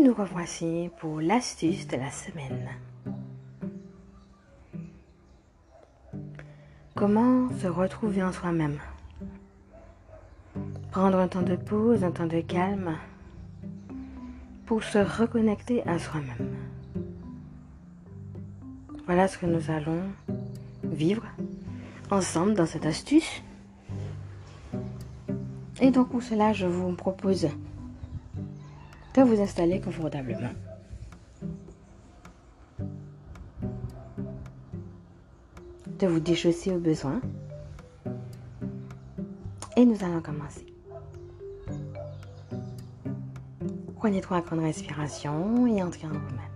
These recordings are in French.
nous revoici pour l'astuce de la semaine. Comment se retrouver en soi-même? Prendre un temps de pause, un temps de calme pour se reconnecter à soi-même. Voilà ce que nous allons vivre ensemble dans cette astuce. Et donc pour cela, je vous propose de vous installer confortablement. De vous déchausser au besoin. Et nous allons commencer. Prenez trois grandes respirations et entrez en vous-même.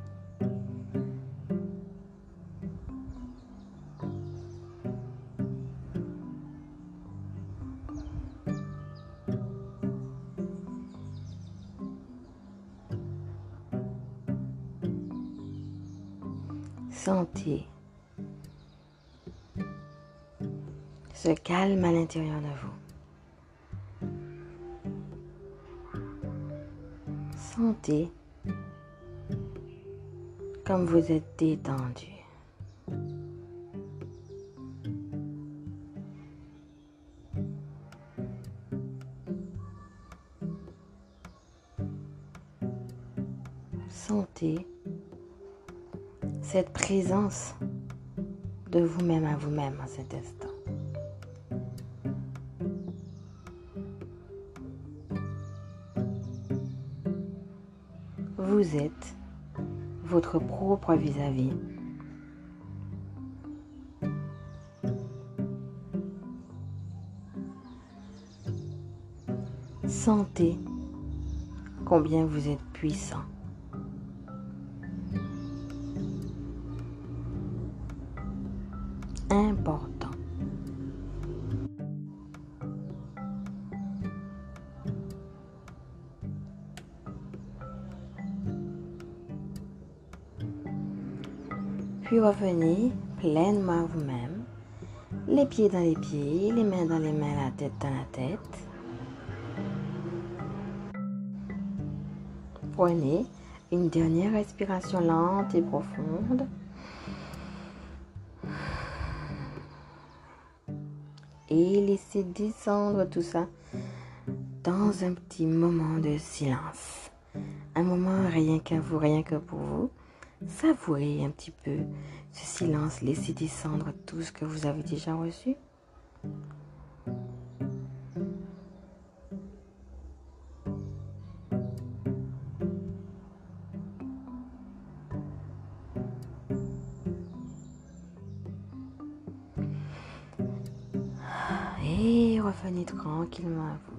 Sentez ce calme à l'intérieur de vous. Sentez comme vous êtes détendu. Sentez cette présence de vous-même à vous-même en cet instant. Vous êtes votre propre vis-à-vis. Sentez combien vous êtes puissant. Revenez pleinement à vous-même, les pieds dans les pieds, les mains dans les mains, la tête dans la tête. Prenez une dernière respiration lente et profonde. et laissez descendre tout ça dans un petit moment de silence. Un moment rien qu'à vous, rien que pour vous. Savourez un petit peu ce silence, laissez descendre tout ce que vous avez déjà reçu. Et revenez tranquillement à vous.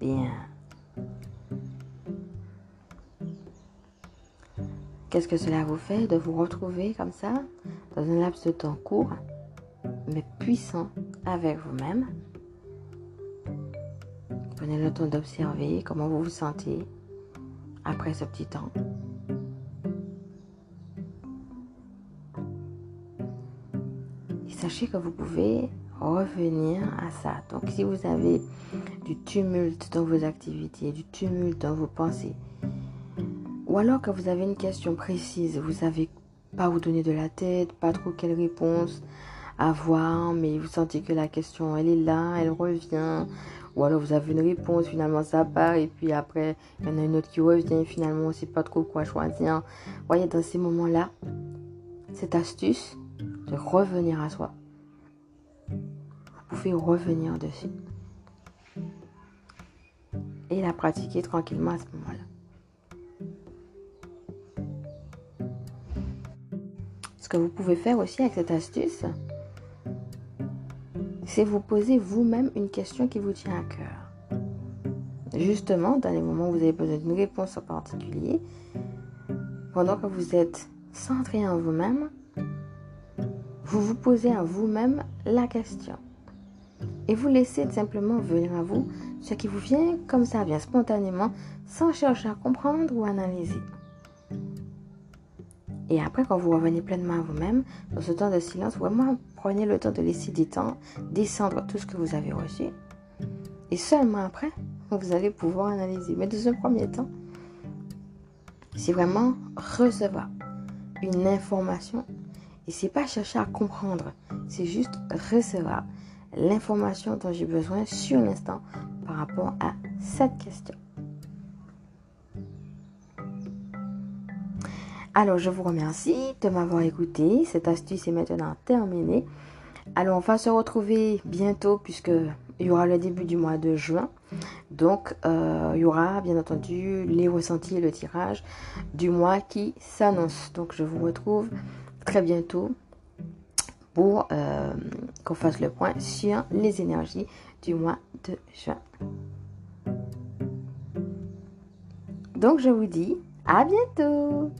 Bien. Qu'est-ce que cela vous fait de vous retrouver comme ça, dans un laps de temps court, mais puissant avec vous-même? Prenez le temps d'observer comment vous vous sentez après ce petit temps. sachez que vous pouvez revenir à ça. Donc si vous avez du tumulte dans vos activités, du tumulte dans vos pensées, ou alors que vous avez une question précise, vous savez pas vous donner de la tête, pas trop quelle réponse avoir, mais vous sentez que la question elle est là, elle revient, ou alors vous avez une réponse, finalement ça part, et puis après il y en a une autre qui revient, finalement on ne sait pas trop quoi choisir. Vous voyez, dans ces moments-là, cette astuce, de revenir à soi. Vous pouvez revenir dessus. Et la pratiquer tranquillement à ce moment-là. Que vous pouvez faire aussi avec cette astuce, c'est vous poser vous-même une question qui vous tient à cœur. Justement, dans les moments où vous avez besoin d'une réponse en particulier, pendant que vous êtes centré en vous-même, vous vous posez à vous-même la question. Et vous laissez simplement venir à vous ce qui vous vient comme ça vient spontanément, sans chercher à comprendre ou analyser. Et après, quand vous revenez pleinement à vous-même, dans ce temps de silence, vraiment prenez le temps de laisser des temps descendre tout ce que vous avez reçu. Et seulement après, vous allez pouvoir analyser. Mais dans un premier temps, c'est vraiment recevoir une information. Et c'est pas chercher à comprendre, c'est juste recevoir l'information dont j'ai besoin sur l'instant par rapport à cette question. Alors, je vous remercie de m'avoir écouté. Cette astuce est maintenant terminée. Alors, on va se retrouver bientôt puisque il y aura le début du mois de juin. Donc, euh, il y aura bien entendu les ressentis et le tirage du mois qui s'annonce. Donc, je vous retrouve très bientôt pour euh, qu'on fasse le point sur les énergies du mois de juin. Donc, je vous dis à bientôt